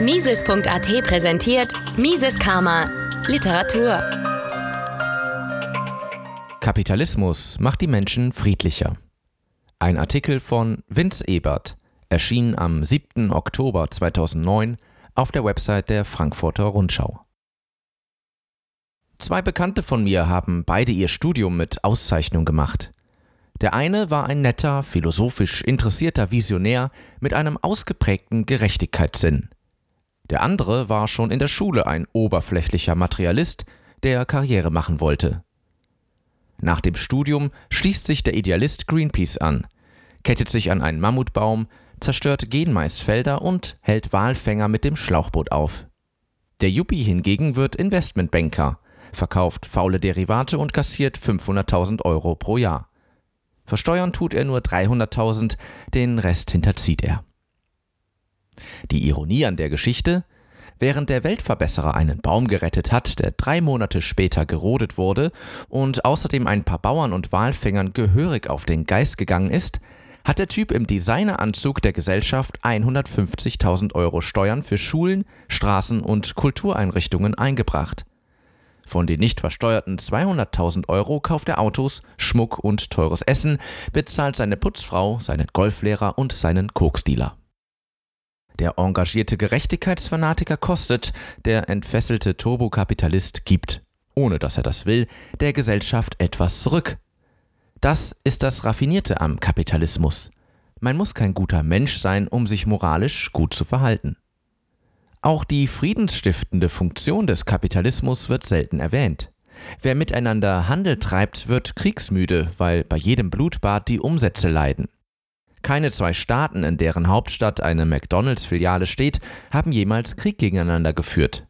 Mises.at präsentiert Mises Karma Literatur. Kapitalismus macht die Menschen friedlicher. Ein Artikel von Vince Ebert erschien am 7. Oktober 2009 auf der Website der Frankfurter Rundschau. Zwei Bekannte von mir haben beide ihr Studium mit Auszeichnung gemacht. Der eine war ein netter, philosophisch interessierter Visionär mit einem ausgeprägten Gerechtigkeitssinn. Der andere war schon in der Schule ein oberflächlicher Materialist, der Karriere machen wollte. Nach dem Studium schließt sich der Idealist Greenpeace an, kettet sich an einen Mammutbaum, zerstört Genmaisfelder und hält Walfänger mit dem Schlauchboot auf. Der Yuppie hingegen wird Investmentbanker, verkauft faule Derivate und kassiert 500.000 Euro pro Jahr. Versteuern tut er nur 300.000, den Rest hinterzieht er. Die Ironie an der Geschichte, während der Weltverbesserer einen Baum gerettet hat, der drei Monate später gerodet wurde und außerdem ein paar Bauern und Walfängern gehörig auf den Geist gegangen ist, hat der Typ im Designeranzug der Gesellschaft 150.000 Euro Steuern für Schulen, Straßen und Kultureinrichtungen eingebracht. Von den nicht versteuerten 200.000 Euro kauft er Autos, Schmuck und teures Essen, bezahlt seine Putzfrau, seinen Golflehrer und seinen Koksdealer. Der engagierte Gerechtigkeitsfanatiker kostet, der entfesselte Turbokapitalist gibt, ohne dass er das will, der Gesellschaft etwas zurück. Das ist das Raffinierte am Kapitalismus. Man muss kein guter Mensch sein, um sich moralisch gut zu verhalten. Auch die friedensstiftende Funktion des Kapitalismus wird selten erwähnt. Wer miteinander Handel treibt, wird kriegsmüde, weil bei jedem Blutbad die Umsätze leiden. Keine zwei Staaten, in deren Hauptstadt eine McDonalds-Filiale steht, haben jemals Krieg gegeneinander geführt.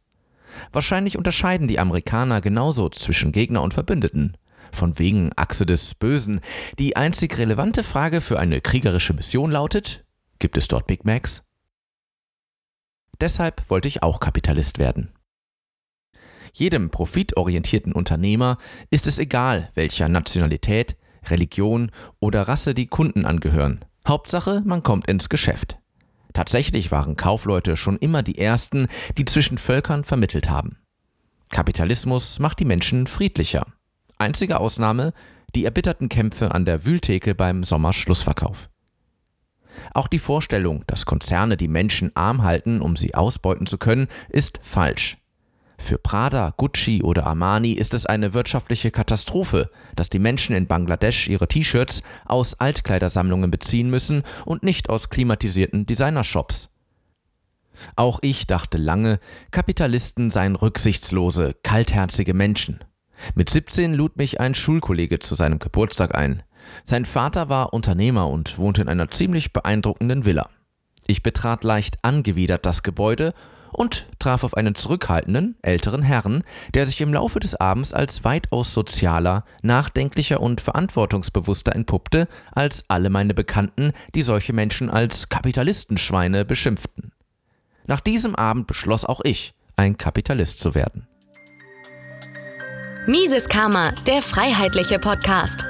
Wahrscheinlich unterscheiden die Amerikaner genauso zwischen Gegner und Verbündeten. Von wegen Achse des Bösen. Die einzig relevante Frage für eine kriegerische Mission lautet: Gibt es dort Big Macs? Deshalb wollte ich auch Kapitalist werden. Jedem profitorientierten Unternehmer ist es egal, welcher Nationalität, Religion oder Rasse die Kunden angehören. Hauptsache, man kommt ins Geschäft. Tatsächlich waren Kaufleute schon immer die Ersten, die zwischen Völkern vermittelt haben. Kapitalismus macht die Menschen friedlicher. Einzige Ausnahme die erbitterten Kämpfe an der Wühltheke beim Sommerschlussverkauf. Auch die Vorstellung, dass Konzerne die Menschen arm halten, um sie ausbeuten zu können, ist falsch. Für Prada, Gucci oder Armani ist es eine wirtschaftliche Katastrophe, dass die Menschen in Bangladesch ihre T-Shirts aus Altkleidersammlungen beziehen müssen und nicht aus klimatisierten Designershops. Auch ich dachte lange, Kapitalisten seien rücksichtslose, kaltherzige Menschen. Mit 17 lud mich ein Schulkollege zu seinem Geburtstag ein. Sein Vater war Unternehmer und wohnte in einer ziemlich beeindruckenden Villa. Ich betrat leicht angewidert das Gebäude und traf auf einen zurückhaltenden, älteren Herrn, der sich im Laufe des Abends als weitaus sozialer, nachdenklicher und verantwortungsbewusster entpuppte als alle meine Bekannten, die solche Menschen als Kapitalistenschweine beschimpften. Nach diesem Abend beschloss auch ich, ein Kapitalist zu werden. Mises Karma, der freiheitliche Podcast.